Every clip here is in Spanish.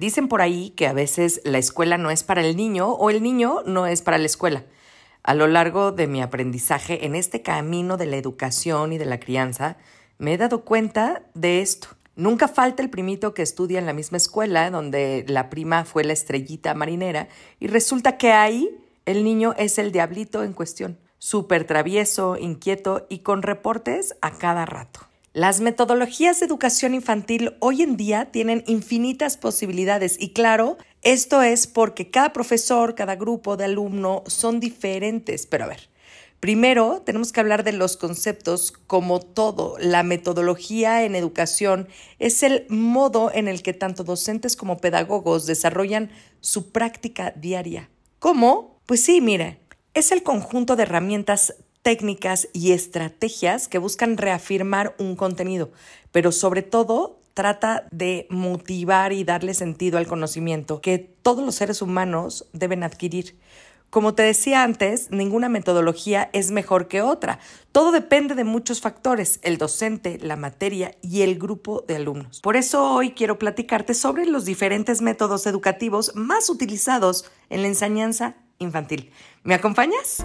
Dicen por ahí que a veces la escuela no es para el niño o el niño no es para la escuela. A lo largo de mi aprendizaje en este camino de la educación y de la crianza, me he dado cuenta de esto. Nunca falta el primito que estudia en la misma escuela donde la prima fue la estrellita marinera y resulta que ahí el niño es el diablito en cuestión, súper travieso, inquieto y con reportes a cada rato. Las metodologías de educación infantil hoy en día tienen infinitas posibilidades y claro, esto es porque cada profesor, cada grupo de alumno son diferentes, pero a ver, Primero, tenemos que hablar de los conceptos como todo. La metodología en educación es el modo en el que tanto docentes como pedagogos desarrollan su práctica diaria. ¿Cómo? Pues sí, mire, es el conjunto de herramientas técnicas y estrategias que buscan reafirmar un contenido, pero sobre todo trata de motivar y darle sentido al conocimiento que todos los seres humanos deben adquirir. Como te decía antes, ninguna metodología es mejor que otra. Todo depende de muchos factores, el docente, la materia y el grupo de alumnos. Por eso hoy quiero platicarte sobre los diferentes métodos educativos más utilizados en la enseñanza infantil. ¿Me acompañas?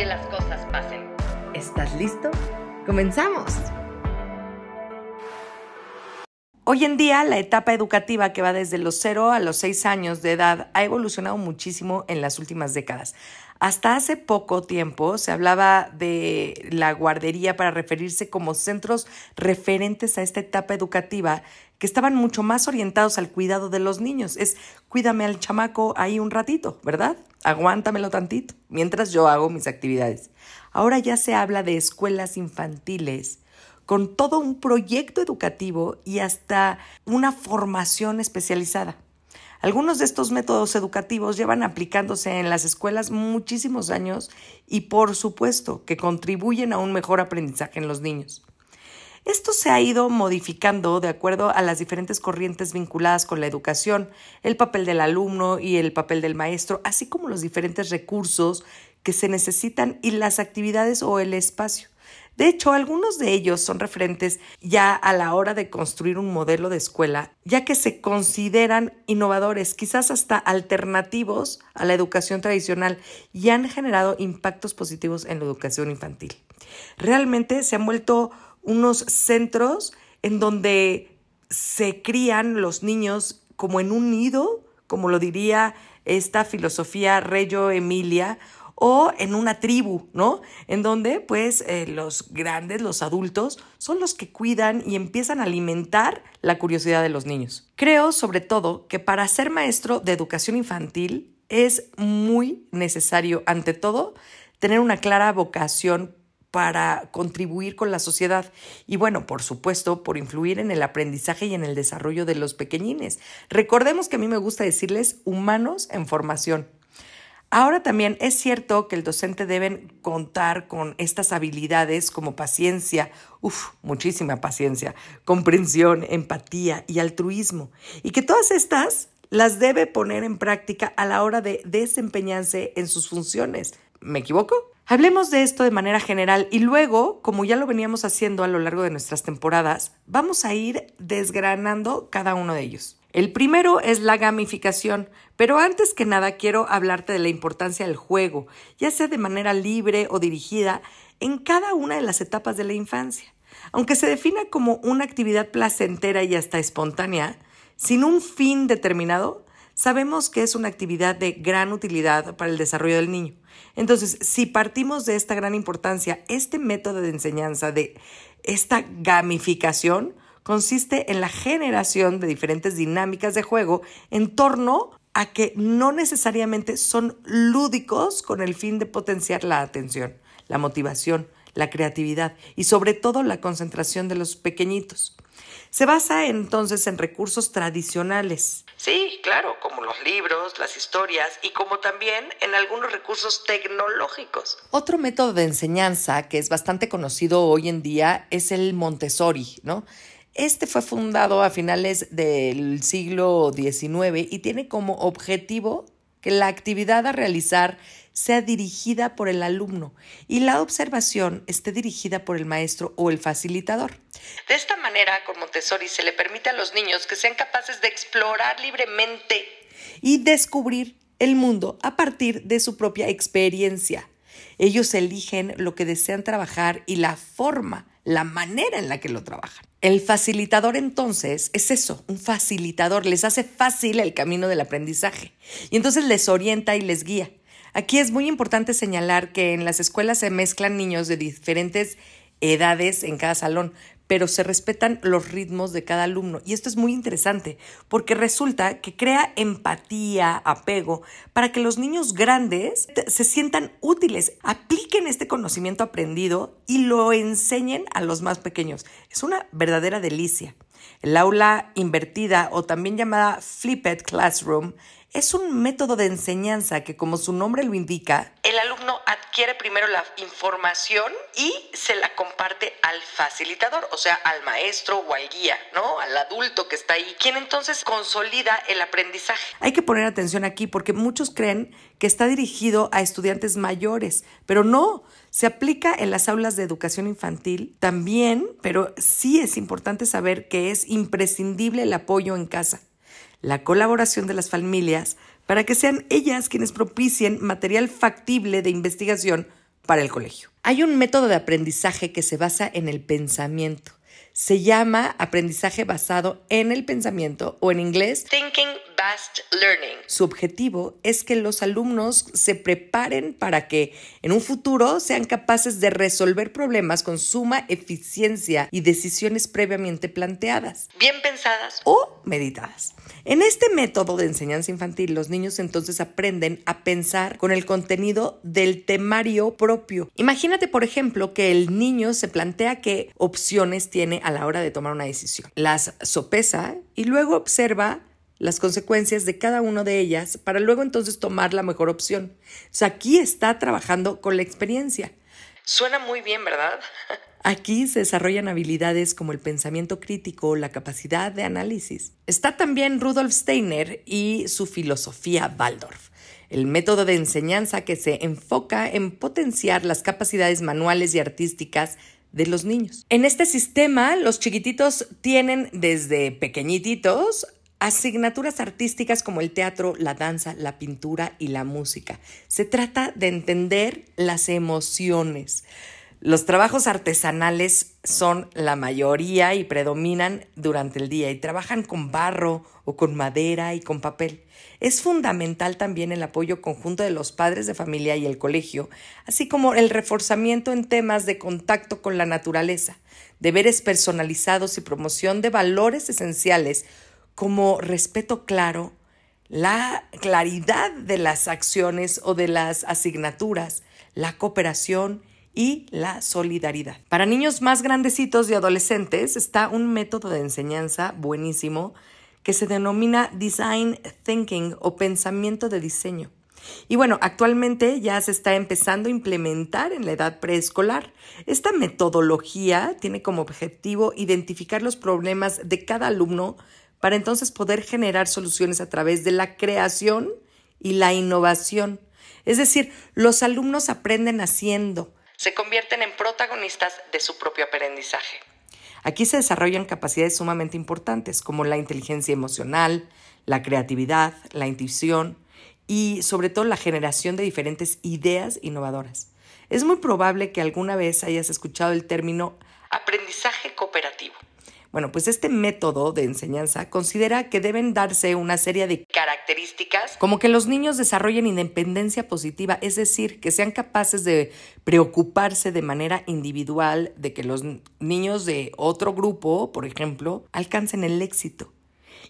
que las cosas pasen. ¿Estás listo? ¡Comenzamos! Hoy en día, la etapa educativa que va desde los 0 a los 6 años de edad ha evolucionado muchísimo en las últimas décadas. Hasta hace poco tiempo se hablaba de la guardería para referirse como centros referentes a esta etapa educativa que estaban mucho más orientados al cuidado de los niños. Es cuídame al chamaco ahí un ratito, ¿verdad? Aguántamelo tantito mientras yo hago mis actividades. Ahora ya se habla de escuelas infantiles con todo un proyecto educativo y hasta una formación especializada. Algunos de estos métodos educativos llevan aplicándose en las escuelas muchísimos años y por supuesto que contribuyen a un mejor aprendizaje en los niños. Esto se ha ido modificando de acuerdo a las diferentes corrientes vinculadas con la educación, el papel del alumno y el papel del maestro, así como los diferentes recursos que se necesitan y las actividades o el espacio. De hecho, algunos de ellos son referentes ya a la hora de construir un modelo de escuela, ya que se consideran innovadores, quizás hasta alternativos a la educación tradicional y han generado impactos positivos en la educación infantil. Realmente se han vuelto unos centros en donde se crían los niños como en un nido, como lo diría esta filosofía Reyo Emilia, o en una tribu, ¿no? En donde pues eh, los grandes, los adultos, son los que cuidan y empiezan a alimentar la curiosidad de los niños. Creo sobre todo que para ser maestro de educación infantil es muy necesario, ante todo, tener una clara vocación para contribuir con la sociedad y bueno, por supuesto, por influir en el aprendizaje y en el desarrollo de los pequeñines. Recordemos que a mí me gusta decirles humanos en formación. Ahora también es cierto que el docente debe contar con estas habilidades como paciencia, uff, muchísima paciencia, comprensión, empatía y altruismo, y que todas estas las debe poner en práctica a la hora de desempeñarse en sus funciones. ¿Me equivoco? Hablemos de esto de manera general y luego, como ya lo veníamos haciendo a lo largo de nuestras temporadas, vamos a ir desgranando cada uno de ellos. El primero es la gamificación, pero antes que nada quiero hablarte de la importancia del juego, ya sea de manera libre o dirigida, en cada una de las etapas de la infancia. Aunque se defina como una actividad placentera y hasta espontánea, sin un fin determinado, sabemos que es una actividad de gran utilidad para el desarrollo del niño. Entonces, si partimos de esta gran importancia, este método de enseñanza, de esta gamificación, consiste en la generación de diferentes dinámicas de juego en torno a que no necesariamente son lúdicos con el fin de potenciar la atención, la motivación, la creatividad y sobre todo la concentración de los pequeñitos. Se basa entonces en recursos tradicionales. Sí, claro, como los libros, las historias y como también en algunos recursos tecnológicos. Otro método de enseñanza que es bastante conocido hoy en día es el Montessori, ¿no? Este fue fundado a finales del siglo XIX y tiene como objetivo que la actividad a realizar sea dirigida por el alumno y la observación esté dirigida por el maestro o el facilitador. De esta manera, con Montessori se le permite a los niños que sean capaces de explorar libremente y descubrir el mundo a partir de su propia experiencia. Ellos eligen lo que desean trabajar y la forma, la manera en la que lo trabajan. El facilitador entonces es eso, un facilitador, les hace fácil el camino del aprendizaje y entonces les orienta y les guía. Aquí es muy importante señalar que en las escuelas se mezclan niños de diferentes edades en cada salón, pero se respetan los ritmos de cada alumno. Y esto es muy interesante porque resulta que crea empatía, apego, para que los niños grandes se sientan útiles, apliquen este conocimiento aprendido y lo enseñen a los más pequeños. Es una verdadera delicia. El aula invertida o también llamada Flipped Classroom es un método de enseñanza que, como su nombre lo indica, el alumno adquiere primero la información y se la comparte al facilitador, o sea, al maestro o al guía, ¿no? Al adulto que está ahí, quien entonces consolida el aprendizaje. Hay que poner atención aquí porque muchos creen que está dirigido a estudiantes mayores, pero no, se aplica en las aulas de educación infantil también, pero sí es importante saber que es imprescindible el apoyo en casa la colaboración de las familias para que sean ellas quienes propicien material factible de investigación para el colegio. Hay un método de aprendizaje que se basa en el pensamiento. Se llama aprendizaje basado en el pensamiento o en inglés Thinking Learning. Su objetivo es que los alumnos se preparen para que en un futuro sean capaces de resolver problemas con suma eficiencia y decisiones previamente planteadas, bien pensadas o meditadas. En este método de enseñanza infantil, los niños entonces aprenden a pensar con el contenido del temario propio. Imagínate, por ejemplo, que el niño se plantea qué opciones tiene a la hora de tomar una decisión. Las sopesa y luego observa las consecuencias de cada una de ellas para luego entonces tomar la mejor opción. O sea, aquí está trabajando con la experiencia. Suena muy bien, ¿verdad? Aquí se desarrollan habilidades como el pensamiento crítico, la capacidad de análisis. Está también Rudolf Steiner y su filosofía Waldorf, el método de enseñanza que se enfoca en potenciar las capacidades manuales y artísticas de los niños. En este sistema, los chiquititos tienen desde pequeñititos asignaturas artísticas como el teatro, la danza, la pintura y la música. Se trata de entender las emociones. Los trabajos artesanales son la mayoría y predominan durante el día y trabajan con barro o con madera y con papel. Es fundamental también el apoyo conjunto de los padres de familia y el colegio, así como el reforzamiento en temas de contacto con la naturaleza, deberes personalizados y promoción de valores esenciales como respeto claro, la claridad de las acciones o de las asignaturas, la cooperación y la solidaridad. Para niños más grandecitos y adolescentes está un método de enseñanza buenísimo que se denomina Design Thinking o pensamiento de diseño. Y bueno, actualmente ya se está empezando a implementar en la edad preescolar. Esta metodología tiene como objetivo identificar los problemas de cada alumno para entonces poder generar soluciones a través de la creación y la innovación. Es decir, los alumnos aprenden haciendo, se convierten en protagonistas de su propio aprendizaje. Aquí se desarrollan capacidades sumamente importantes como la inteligencia emocional, la creatividad, la intuición y sobre todo la generación de diferentes ideas innovadoras. Es muy probable que alguna vez hayas escuchado el término aprendizaje cooperativo. Bueno, pues este método de enseñanza considera que deben darse una serie de características como que los niños desarrollen independencia positiva, es decir, que sean capaces de preocuparse de manera individual de que los niños de otro grupo, por ejemplo, alcancen el éxito.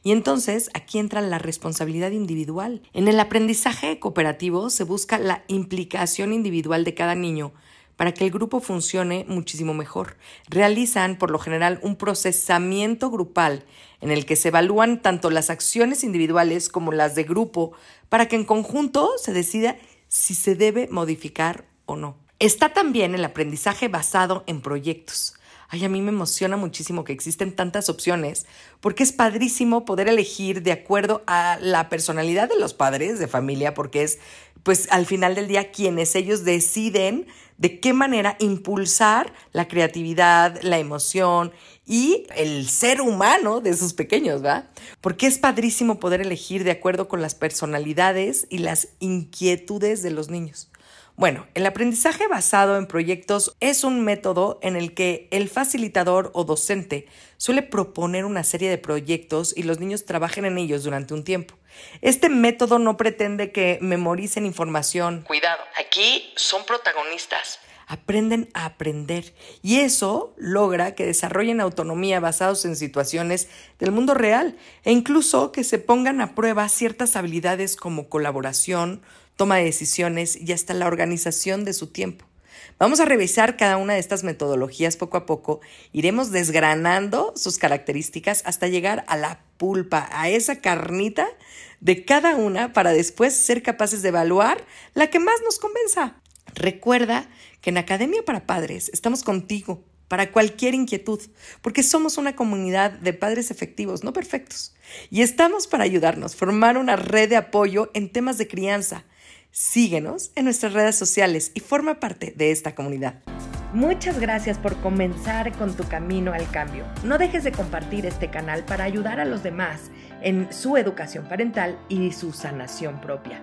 Y entonces aquí entra la responsabilidad individual. En el aprendizaje cooperativo se busca la implicación individual de cada niño para que el grupo funcione muchísimo mejor. Realizan, por lo general, un procesamiento grupal en el que se evalúan tanto las acciones individuales como las de grupo para que en conjunto se decida si se debe modificar o no. Está también el aprendizaje basado en proyectos. Ay, a mí me emociona muchísimo que existen tantas opciones, porque es padrísimo poder elegir de acuerdo a la personalidad de los padres de familia, porque es, pues, al final del día quienes ellos deciden de qué manera impulsar la creatividad, la emoción y el ser humano de sus pequeños, ¿va? Porque es padrísimo poder elegir de acuerdo con las personalidades y las inquietudes de los niños. Bueno, el aprendizaje basado en proyectos es un método en el que el facilitador o docente suele proponer una serie de proyectos y los niños trabajen en ellos durante un tiempo. Este método no pretende que memoricen información. Cuidado, aquí son protagonistas. Aprenden a aprender y eso logra que desarrollen autonomía basados en situaciones del mundo real e incluso que se pongan a prueba ciertas habilidades como colaboración, toma de decisiones y hasta la organización de su tiempo. Vamos a revisar cada una de estas metodologías poco a poco. Iremos desgranando sus características hasta llegar a la pulpa, a esa carnita de cada una para después ser capaces de evaluar la que más nos convenza. Recuerda que en Academia para Padres estamos contigo para cualquier inquietud, porque somos una comunidad de padres efectivos, no perfectos, y estamos para ayudarnos, formar una red de apoyo en temas de crianza, Síguenos en nuestras redes sociales y forma parte de esta comunidad. Muchas gracias por comenzar con tu camino al cambio. No dejes de compartir este canal para ayudar a los demás en su educación parental y su sanación propia.